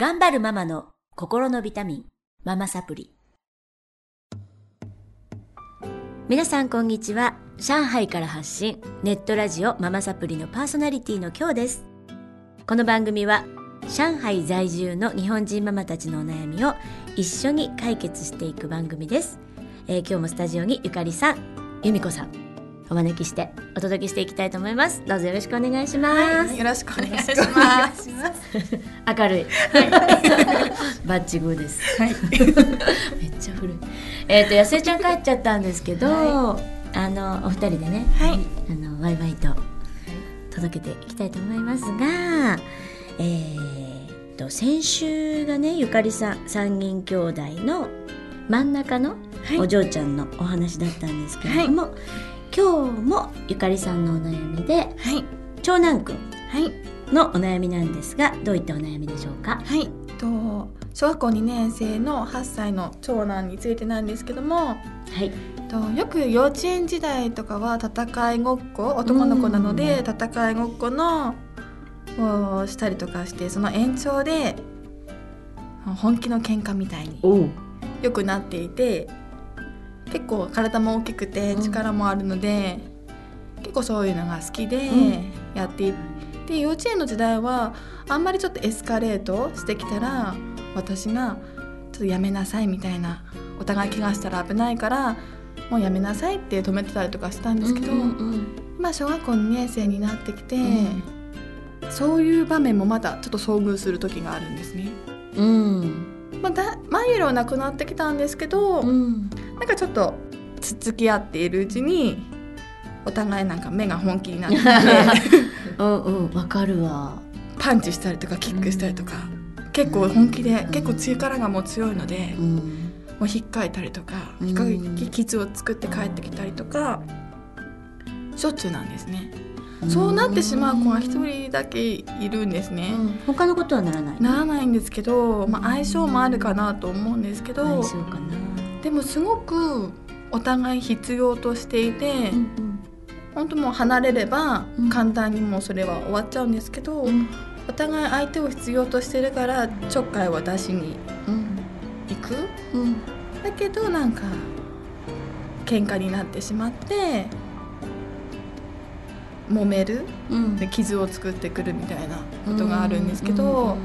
頑張るママの心のビタミン、ママサプリ。皆さんこんにちは。上海から発信、ネットラジオママサプリのパーソナリティの今日です。この番組は、上海在住の日本人ママたちのお悩みを一緒に解決していく番組です。えー、今日もスタジオにゆかりさん、由美子さん、お招きしてお届けしていきたいと思います。どうぞよろしくお願いします、はい、よろしくお願いします。明るい、はい、バッチグーです、はい、めっちゃ古い。えっ、ー、とやすえちゃん帰っちゃったんですけど、はい、あのお二人でね、はい、あのワイワイと届けていきたいと思いますがえー、と先週がねゆかりさん三人兄弟の真ん中のお嬢ちゃんのお話だったんですけれども、はい今日もゆかりさんのお悩みで、はい、長男くんのお悩みなんですがどういったお悩みでしょうか？はい。と小学校2年生の8歳の長男についてなんですけども、はい、とよく幼稚園時代とかは戦いごっこ男の子なので戦いごっこのをしたりとかしてその延長で本気の喧嘩みたいによくなっていて結構体も大きくて力もあるので、うん、結構そういうのが好きでやっていって、うん、幼稚園の時代はあんまりちょっとエスカレートしてきたら私が「ちょっとやめなさい」みたいなお互い怪我したら危ないからもうやめなさいって止めてたりとかしたんですけど、うんうんうん、今小学校2年生になってきて、うん、そういう場面もまだちょっと遭遇する時があるんですね。うん。まあ、だ前よりはなくなってきたんですけど、うん、なんかちょっとつつき合っているうちにお互いなんか目が本気になって うんうんわかるわ。パンチしたりとかキックしたりとか、うん、結構本気で、うん、結構力がもう強いので、うん、もう引っかいたりとか引っかき傷を作って帰ってきたりとかしょっちゅうなんですね。そうなってしまう子が一人だけいるんですね、うん、他のことはならないならないんですけど、まあ、相性もあるかなと思うんですけど相性かなでもすごくお互い必要としていて、うんうん、本当もう離れれば簡単にもうそれは終わっちゃうんですけど、うん、お互い相手を必要としてるからちょっかいは出しに行く、うん、だけどなんか喧嘩になってしまって揉める、うん、で傷を作ってくるみたいなことがあるんですけど。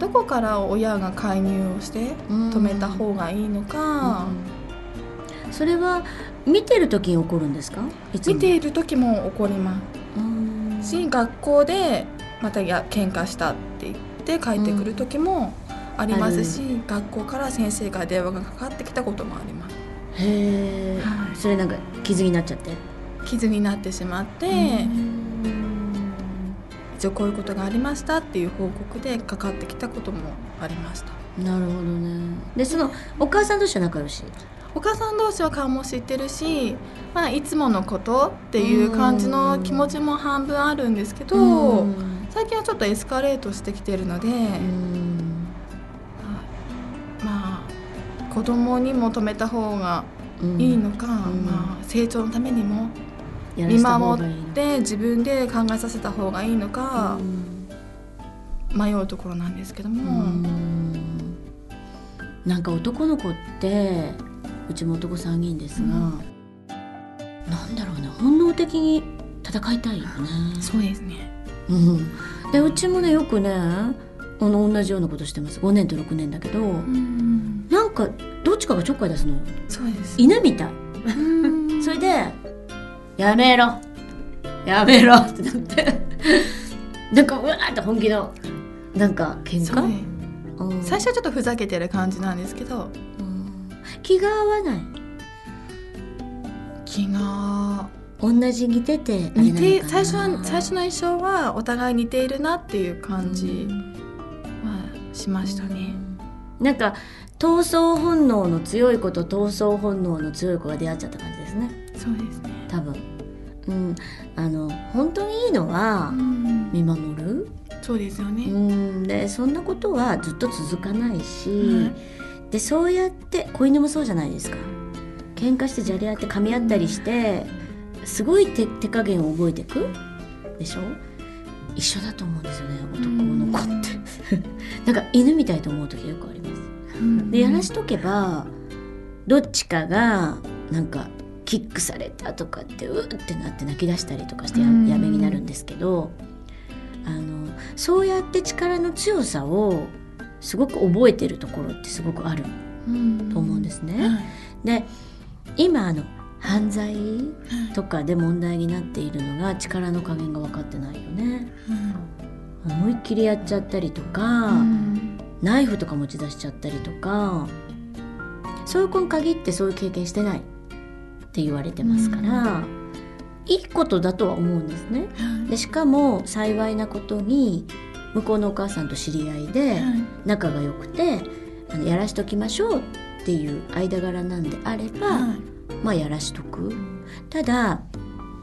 どこから親が介入をして止めた方がいいのか、それは見てる時に起こるんですか？見ている時も起こります。し学校でまたや喧嘩したって言って帰ってくる時もありますし、学校から先生から電話がかかってきたこともあります。へえ、はい、それなんか傷になっちゃって？傷になってしまって一応こういうことがありましたっていう報告でかかってきたこともありました。なるほどね。でそのお母さん同士は仲良し？お母さん同士は顔も知ってるし、まあ、いつものことっていう感じの気持ちも半分あるんですけど最近はちょっとエスカレートしてきてるのでまあ子供にも止めた方がいいのか、まあ、成長のためにも見守って自分で考えさせた方がいいのか迷うところなんですけども。なんか男の子ってうちも男3人ですが、うん、なんだろうね本能的に戦いたいよね。そうですね、うん、でうちもねよくねあの同じようなことしてます。5年と6年だけど、うん、なんかどっちかがちょっかい出すの。そうです。犬みたい。それでやめろ。やめろ。ってなって。なんかうわーって本気のなんか喧嘩、うん、最初はちょっとふざけてる感じなんですけど、うん、気が合わない。気が同じ似てて似て最初は最初の印象はお互い似ているなっていう感じはしましたね、うん、なんか闘争本能の強い子と闘争本能の強い子が出会っちゃった感じですね。そうですね多分。うん、あの本当にいいのは見守る、そうですよね、うん、でそんなことはずっと続かないし、でそうやって子犬もそうじゃないですか。喧嘩してじゃれ合って噛み合ったりして、すごい手手加減を覚えていく？でしょ？一緒だと思うんですよね男の子って。なんか犬みたいと思う時よくあります。でやらしとけばどっちかがなんかキックされたとかってうってなって泣き出したりとかしてやめになるんですけどあのそうやって力の強さをすごく覚えてるところってすごくあると思うんですね。で今あの犯罪とかで問題になっているのが力の加減が分かってないよね。うん、思いっきりやっちゃったりとか、うん、ナイフとか持ち出しちゃったりとかそういう子に限ってそういう経験してないって言われてますから、うん、いいことだとは思うんですね。でしかも幸いなことに向こうのお母さんと知り合いで仲が良くて、あのやらしときましょうっていう間柄なんであれば、まあやらしとく。ただ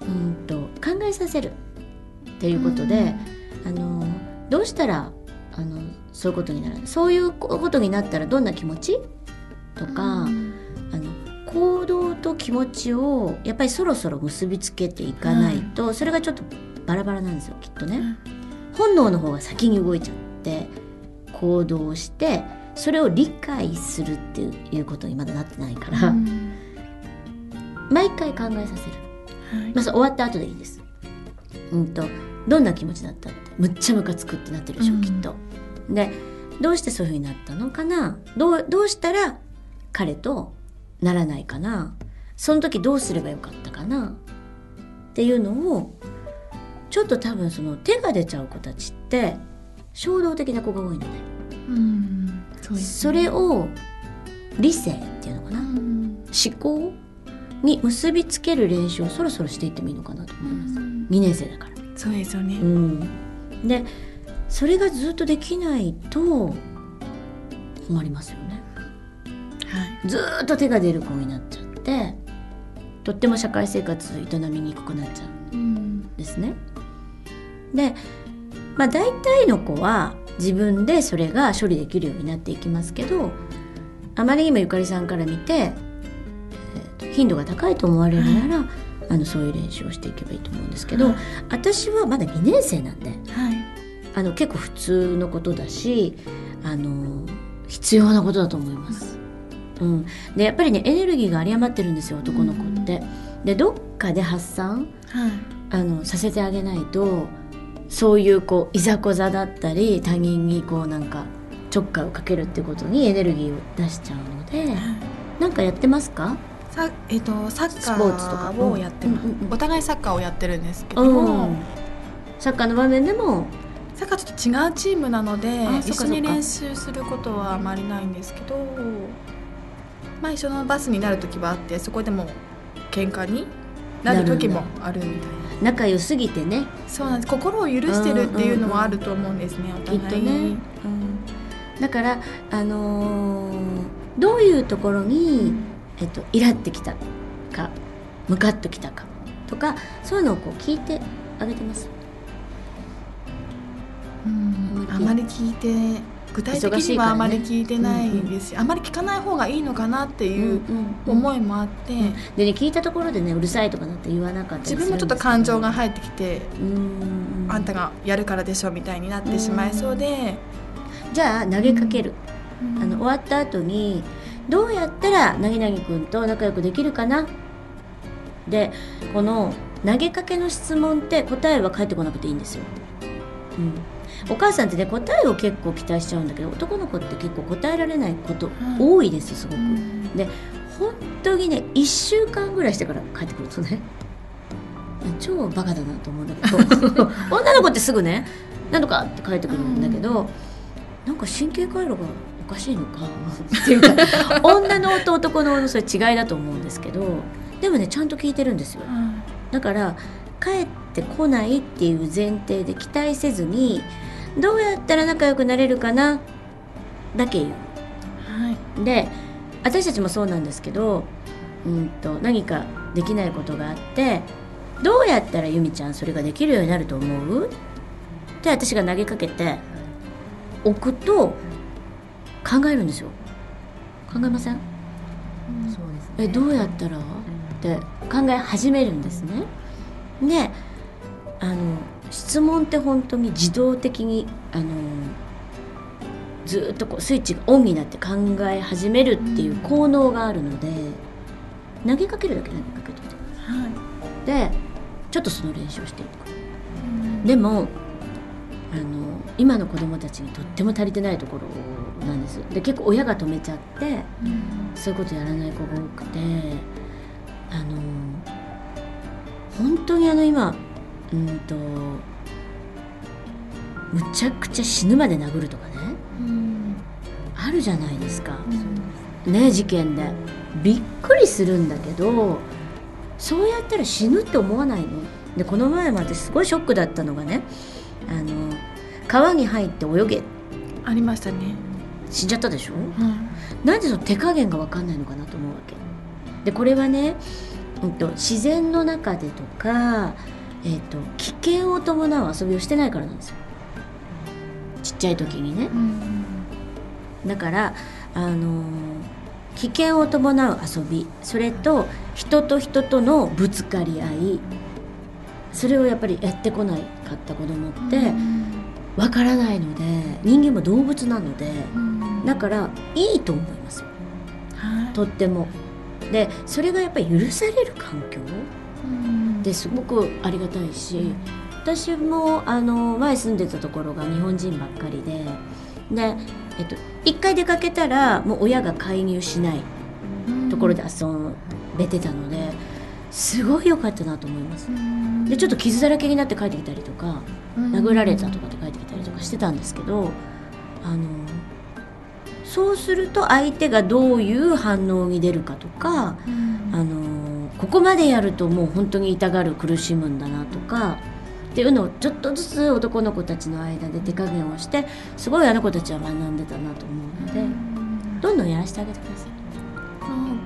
うんと考えさせる。っていうことで、あのどうしたらあのそういうことになる。そういうことになったらどんな気持ち？とか、行動と気持ちをやっぱりそろそろ結びつけていかないと、それがちょっとバラバラなんですよきっとね。本能の方が先に動いちゃって行動してそれを理解するっていうことにまだなってないから、毎回考えさせる、はい、まあ、終わった後でいいです。うんとどんな気持ちだったってむっちゃムカつくってなってるでしょ、うん、きっと。でどうしてそういうふうになったのかな？どうどうしたら彼とならないかなその時どうすればよかったかなっていうのをちょっと多分その手が出ちゃう子たちって衝動的な子が多いのね。うんそ、ね、それを理性っていうのかな、思考に結びつける練習をそろそろしていってもいいのかなと思います。2年生だから。そうですよね。うん、でそれがずっとできないと困りますよね。はい、ずっと手が出る子になっちゃってとっても社会生活営みにくくなっちゃうんですね。で、まあ、大体の子は自分でそれが処理できるようになっていきますけどあまりにもゆかりさんから見て、えー、頻度が高いと思われるなら、はい、あのそういう練習をしていけばいいと思うんですけど、はい、私はまだ2年生なんで、はい、あの結構普通のことだしあの必要なことだと思います。うん、でやっぱりねエネルギーが有り余ってるんですよ男の子って。でどっかで発散、はい、あのさせてあげないとそういうこういざこざだったり他人にこうなんかちょっかいをかけるってことにエネルギーを出しちゃうので、なんかやってますか？さえーと、サッカーをやってます、うんうんうん、お互いサッカーをやってるんですけど。も、サッカーの場面でもサッカーちょっと違うチームなので一緒に練習することはあまりないんですけどまあ一緒のバスになる時はあってそこでも喧嘩になる時もあるみたいな。仲良すぎてね。そうなんです。心を許してるっていうのもあると思うんですね、うんうん、きっとね、うん、だからあのー、どういうところに、えっと、イラってきたかムカッときたかとかそういうのをこう聞いてあげてます。うん。あまり聞いて具体的にはあまり聞いてないですし、ねうんうん、あまり聞かない方がいいのかなっていう思いもあって、うん。うん、でね聞いたところでねうるさいとかなって言わなかった自分もちょっと感情が入ってきてうんあんたがやるからでしょみたいになってしまいそうで。じゃあ投げかける、あの終わった後にどうやったらなぎなぎくんと仲良くできるかな？でこの投げかけの質問って答えは返ってこなくていいんですよ。うんお母さんってね答えを結構期待しちゃうんだけど男の子って結構答えられないこと多いですすごく。で本当にね1週間ぐらいしてから帰ってくるとね 超バカだなと思うんだけど 女の子ってすぐね「何とか」って帰ってくるんだけど、なんか神経回路がおかしいのかっていうか 女のと男ののそれ違いだと思うんですけどでもねちゃんと聞いてるんですよ。だから帰ってこないっていう前提で期待せずにどうやったら仲良くなれるかな？だけ言う。はい、で私たちもそうなんですけど、うんと、何かできないことがあってどうやったら由美ちゃんそれができるようになると思う？って私が投げかけて置くと考えるんですよ。考えません、うん、そうですね、えどうやったら、って考え始めるんですね。であの質問って本当に自動的にあのずっとこうスイッチがオンになって考え始めるっていう効能があるので、投げかけるだけ投げかけてみて、はい、でちょっとその練習をしていく、でもあの今の子供たちにとっても足りてないところなんです。で結構親が止めちゃって、そういうことやらない子が多くてあの本当にあの今うんとむちゃくちゃ死ぬまで殴るとかね、うん、あるじゃないですか、うん、ね事件で。びっくりするんだけどそうやったら死ぬって思わないの？でこの前も私すごいショックだったのがねあの川に入って泳げ。ありましたね。死んじゃったでしょ、うん、なんでその手加減が分かんないのかなと思うわけ。でこれはね、うんと、自然の中でとか、えーと危険を伴う遊びをしてないからなんですよ。ちっちゃい時にね、だからあの危険を伴う遊びそれと人と人とのぶつかり合いそれをやっぱりやってこないかった子供ってわからないので人間も動物なのでだからいいと思いますよ、とっても。でそれがやっぱり許される環境ですごくありがたいし私もあの前住んでたところが日本人ばっかりでで、えっと、1回出かけたらもう親が介入しないところで遊べてたのですごい良かったなと思います。でちょっと傷だらけになって帰ってきたりとか殴られたとかって帰ってきたりとかしてたんですけどあのそうすると相手がどういう反応に出るかとか、あのここまでやるともう本当に痛がる苦しむんだなとか。っていうのをちょっとずつ男の子たちの間で手加減をしてすごいあの子たちは学んでたなと思うのでどんどんやらせてあげてください。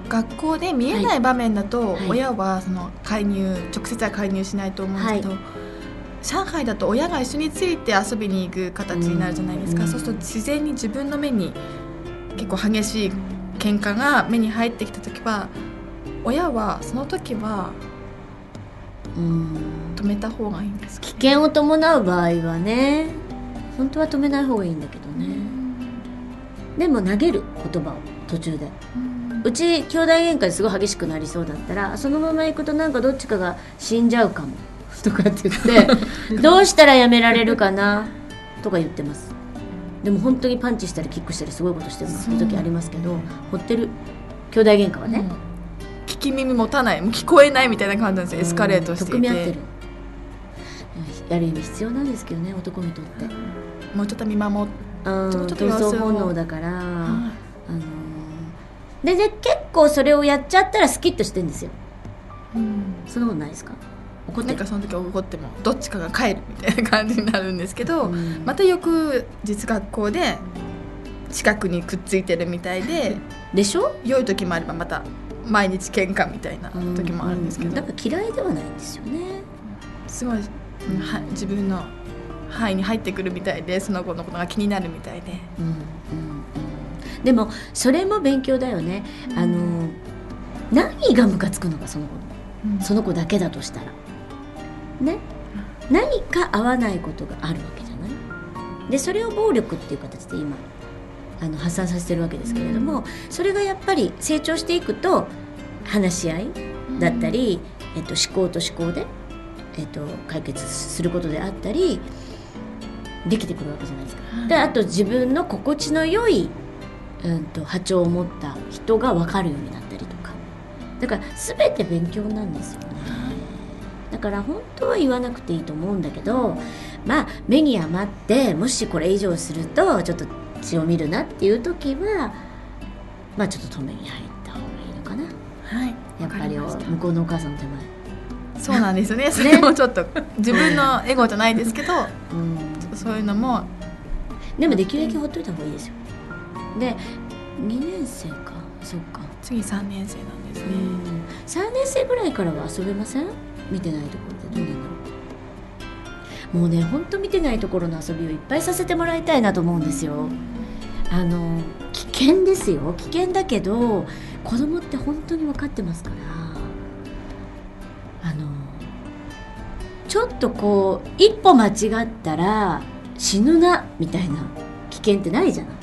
学校で見えない場面だと、親はその介入直接は介入しないと思うんですけど、はい、上海だと親が一緒について遊びに行く形になるじゃないですか、そうすると自然に自分の目に結構激しい喧嘩が目に入ってきた時は親はその時は止めた方がいいんです危険を伴う場合はね本当は止めない方がいいんだけどね。でも投げる言葉を途中で。うち兄弟喧嘩ですごい激しくなりそうだったらそのまま行くとなんかどっちかが死んじゃうかも とかって言って どうしたらやめられるかなとか言ってます。でも本当にパンチしたりキックしたりすごいことしてる時ありますけど掘ってる兄弟喧嘩はね、うん聞き耳持たないもう聞こえないみたいな感じなんですよ。エスカレートしていて。てやる意味必要なんですけどね男にとって。もうちょっと見守ってちょっと闘争本能だから、あのでで結構それをやっちゃったらスキッとしてんですよ、うん、そんなことないですか？怒ってかその時怒ってもどっちかが帰るみたいな感じになるんですけど、うん、また翌日学校で近くにくっついてるみたいででしょ？良い時もあればまた毎日喧嘩みたいな時もあるんですけど、だから嫌いではないんですよね。すごい、うん、は自分の範囲に入ってくるみたいでその子のことが気になるみたいで、うんうんうん、でもそれも勉強だよね。あの何がムカつくのかその子。の、うん、その子だけだとしたら。ね。何か合わないことがあるわけじゃない？でそれを暴力っていう形で今あの発散させてるわけですけれども、それがやっぱり成長していくと話し合いだったり、えっと、思考と思考で、えっと、解決することであったりできてくるわけじゃないですか。であと自分の心地の良い、うんと、波長を持った人が分かるようになったりとかだから全て勉強なんですよね。だから本当は言わなくていいと思うんだけどまあ目に余ってもしこれ以上するとちょっと血を見るなっていう時はまあちょっと止めに入った方がいいのかな。はいやっぱり向こうのお母さんの手前そうなんですね。それもちょっと自分のエゴじゃないですけど、うん、そういうのも。でもできるだけほっといた方がいいですよ。で2年生か。そっか。次3年生なんですね、うん、3年生ぐらいからは遊べません？見てないとこもうねほんと見てないところの遊びをいっぱいさせてもらいたいなと思うんですよ。あの危険ですよ。危険だけど子供って本当に分かってますから。あのちょっとこう一歩間違ったら死ぬなみたいな危険ってないじゃない。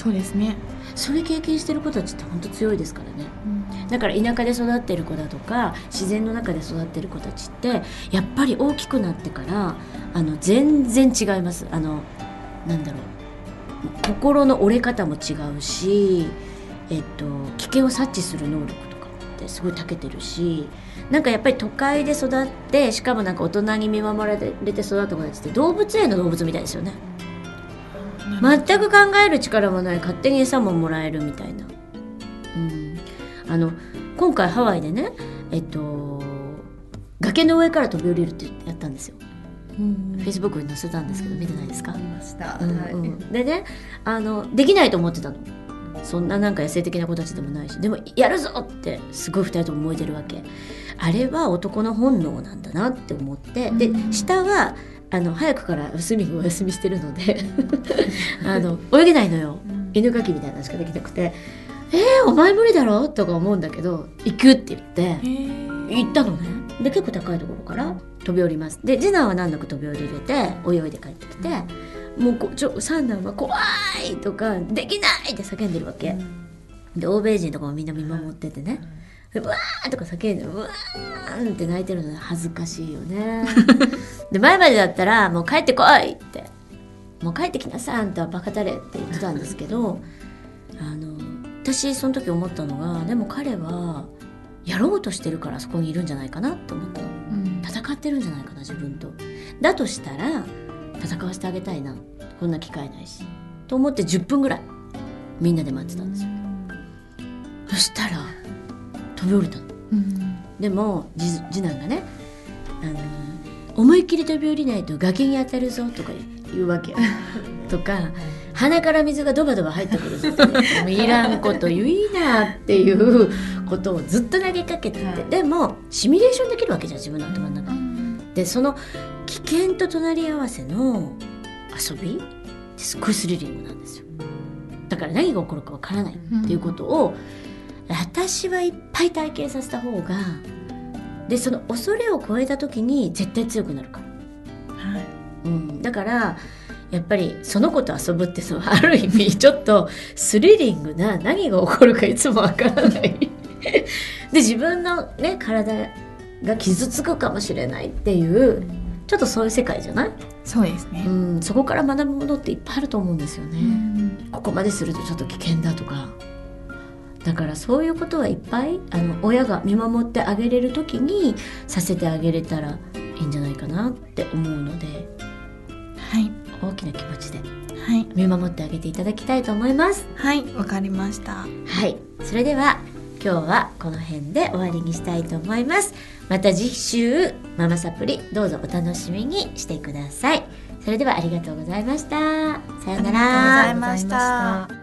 そうですね。それ経験してる子たちって本当強いですからね、うん、だから田舎で育ってる子だとか自然の中で育ってる子たちってやっぱり大きくなってからあの全然違います。あのなんだろう。心の折れ方も違うし、えっと、危険を察知する能力とかってすごい長けてるしなんかやっぱり都会で育ってしかもなんか大人に見守られて育った子たちって動物園の動物みたいですよね。全く考える力もない勝手に餌ももらえるみたいな、うん、あの今回ハワイでねえっと崖の上から飛び降りるってやったんですよ。フェイスブックに載せたんですけど見てないですか、うんうん、でねあのできないと思ってたの。そんななんか野生的な子たちでもないし。でもやるぞってすごい2人とも燃えてるわけ。あれは男の本能なんだなって思って。で下はあの早くからスイミングお休みしてるので あの泳げないのよ、犬かきみたいなのしかできなくて「えー、お前無理だろ?」とか思うんだけど「行く」って言って行ったのね。で結構高いところから飛び降ります。で次男は難なく飛び降りれて泳いで帰ってきて、もうこちょ三男は「怖い!」とか「できない!」って叫んでるわけ、で欧米人とかもみんな見守っててね、うわーとか叫んでうわーって泣いてるの恥ずかしいよね。で前までだったらもう帰ってこいって。もう帰ってきなさいあんたバカたれって言ってたんですけどあの私その時思ったのがでも彼はやろうとしてるからそこにいるんじゃないかなって思ったの、うん、戦ってるんじゃないかな自分と。だとしたら戦わせてあげたいな。こんな機会ないし。と思って10分ぐらいみんなで待ってたんですよ、そしたら飛び降りたの、うん、でも次男がねあの思いっきり飛び降りないと崖に当たるぞとか言うわけよ。とか鼻から水がドバドバ入ってくるぞって、ね、いらんこと言いなっていうことをずっと投げかけてて、でもシミュレーションできるわけじゃん自分の頭の中。でその危険と隣り合わせの遊びってすっごいスリリングなんですよ。だから何が起こるかわからないっていうことを、私はいっぱい体験させた方がでその恐れを超えた時に絶対強くなるから、はい。うん、だからやっぱりその子と遊ぶっていうのはある意味 ちょっとスリリングな何が起こるかいつもわからない。で自分のね体が傷つくかもしれないっていうちょっとそういう世界じゃない？そうですね、うん、そこから学ぶものっていっぱいあると思うんですよね、ここまでするとちょっと危険だとかだからそういうことはいっぱいあの親が見守ってあげれる時にさせてあげれたらいいんじゃないかなって思うので、はい、大きな気持ちで、はい、見守ってあげていただきたいと思います。はいわかりましたはいそれでは今日はこの辺で終わりにしたいと思います。また次週ママサプリどうぞお楽しみにしてください。それではありがとうございました。さようなら。ありがとうございました。